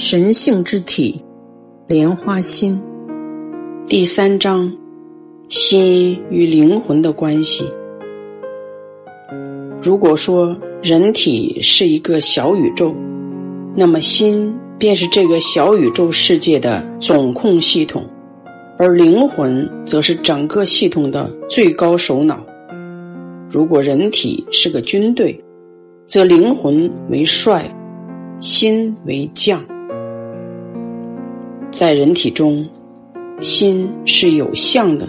神性之体，莲花心。第三章，心与灵魂的关系。如果说人体是一个小宇宙，那么心便是这个小宇宙世界的总控系统，而灵魂则是整个系统的最高首脑。如果人体是个军队，则灵魂为帅，心为将。在人体中，心是有相的，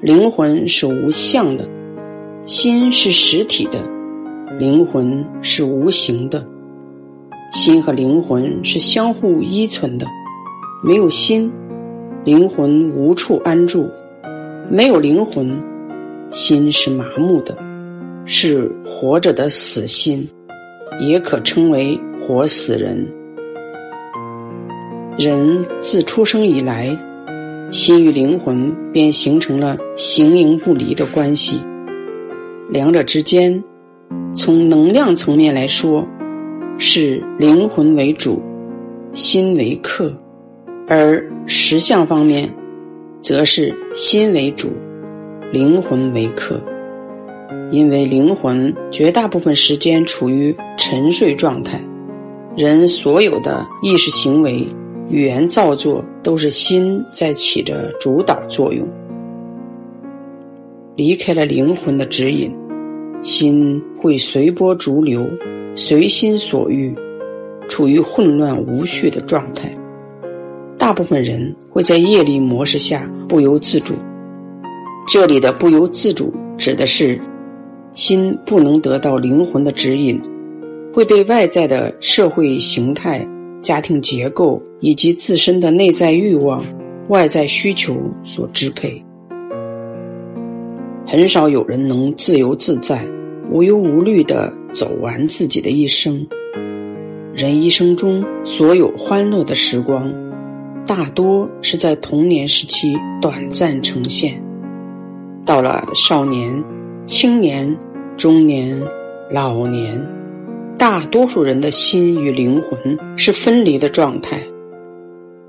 灵魂是无相的；心是实体的，灵魂是无形的。心和灵魂是相互依存的，没有心，灵魂无处安住；没有灵魂，心是麻木的，是活着的死心，也可称为活死人。人自出生以来，心与灵魂便形成了形影不离的关系。两者之间，从能量层面来说，是灵魂为主，心为客；而实相方面，则是心为主，灵魂为客。因为灵魂绝大部分时间处于沉睡状态，人所有的意识行为。语言造作都是心在起着主导作用，离开了灵魂的指引，心会随波逐流，随心所欲，处于混乱无序的状态。大部分人会在业力模式下不由自主。这里的不由自主指的是，心不能得到灵魂的指引，会被外在的社会形态。家庭结构以及自身的内在欲望、外在需求所支配，很少有人能自由自在、无忧无虑地走完自己的一生。人一生中所有欢乐的时光，大多是在童年时期短暂呈现，到了少年、青年、中年、老年。大多数人的心与灵魂是分离的状态，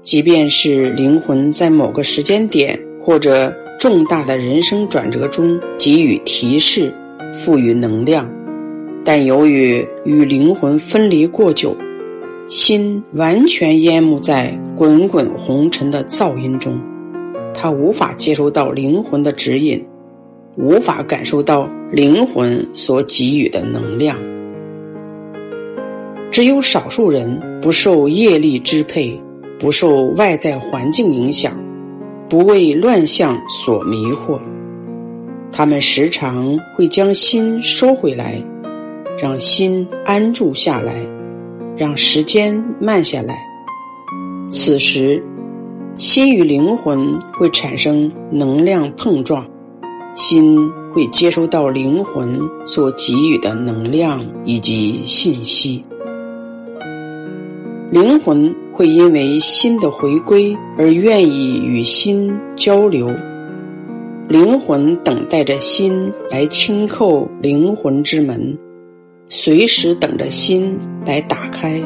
即便是灵魂在某个时间点或者重大的人生转折中给予提示、赋予能量，但由于与灵魂分离过久，心完全淹没在滚滚红尘的噪音中，他无法接收到灵魂的指引，无法感受到灵魂所给予的能量。只有少数人不受业力支配，不受外在环境影响，不为乱象所迷惑。他们时常会将心收回来，让心安住下来，让时间慢下来。此时，心与灵魂会产生能量碰撞，心会接收到灵魂所给予的能量以及信息。灵魂会因为心的回归而愿意与心交流，灵魂等待着心来轻叩灵魂之门，随时等着心来打开。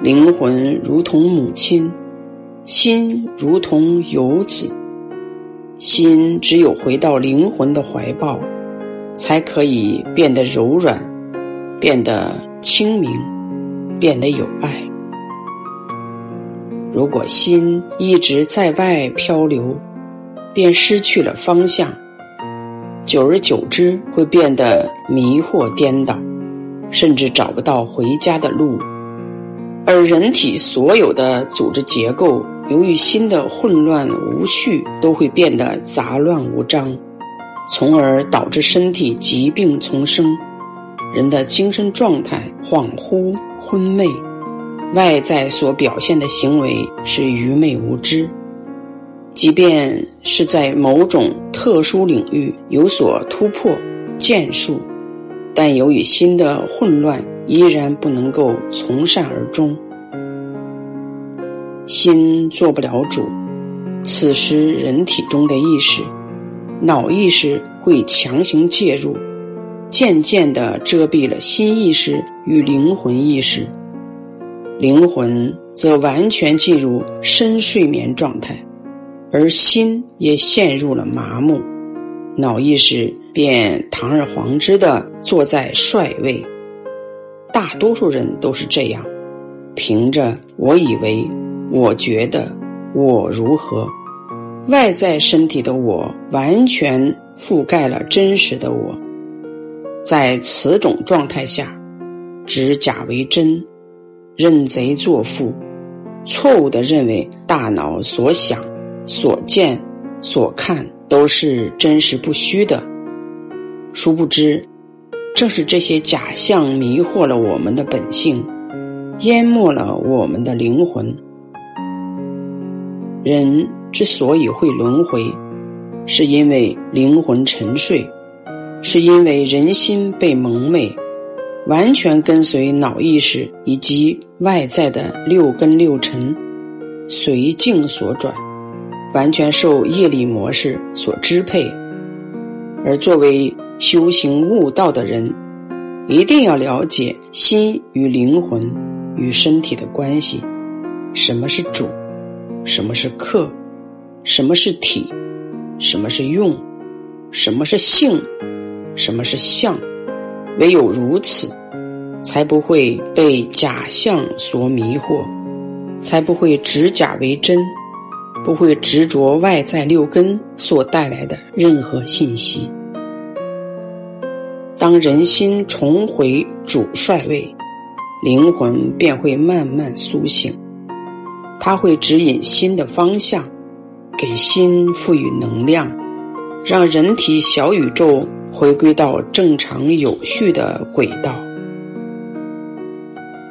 灵魂如同母亲，心如同游子，心只有回到灵魂的怀抱，才可以变得柔软，变得清明。变得有爱。如果心一直在外漂流，便失去了方向，久而久之会变得迷惑颠倒，甚至找不到回家的路。而人体所有的组织结构，由于心的混乱无序，都会变得杂乱无章，从而导致身体疾病丛生。人的精神状态恍惚昏昧，外在所表现的行为是愚昧无知。即便是在某种特殊领域有所突破、建树，但由于心的混乱，依然不能够从善而终。心做不了主，此时人体中的意识、脑意识会强行介入。渐渐地遮蔽了心意识与灵魂意识，灵魂则完全进入深睡眠状态，而心也陷入了麻木，脑意识便堂而皇之的坐在帅位。大多数人都是这样，凭着我以为、我觉得、我如何，外在身体的我完全覆盖了真实的我。在此种状态下，指假为真，认贼作父。错误的认为大脑所想、所见、所看都是真实不虚的，殊不知，正是这些假象迷惑了我们的本性，淹没了我们的灵魂。人之所以会轮回，是因为灵魂沉睡，是因为人心被蒙昧。完全跟随脑意识以及外在的六根六尘，随境所转，完全受业力模式所支配。而作为修行悟道的人，一定要了解心与灵魂与身体的关系，什么是主，什么是客，什么是体，什么是用，什么是性，什么是相。唯有如此，才不会被假象所迷惑，才不会执假为真，不会执着外在六根所带来的任何信息。当人心重回主帅位，灵魂便会慢慢苏醒，它会指引心的方向，给心赋予能量，让人体小宇宙。回归到正常有序的轨道，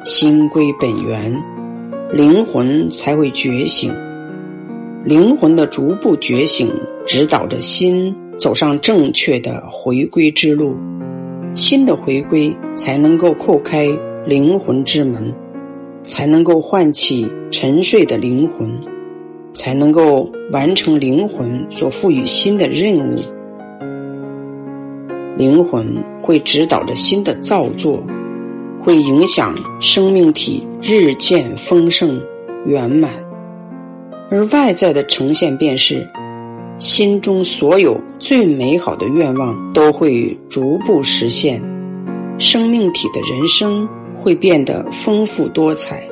心归本源，灵魂才会觉醒。灵魂的逐步觉醒，指导着心走上正确的回归之路。心的回归，才能够叩开灵魂之门，才能够唤起沉睡的灵魂，才能够完成灵魂所赋予心的任务。灵魂会指导着心的造作，会影响生命体日渐丰盛圆满，而外在的呈现便是，心中所有最美好的愿望都会逐步实现，生命体的人生会变得丰富多彩，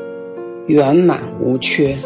圆满无缺。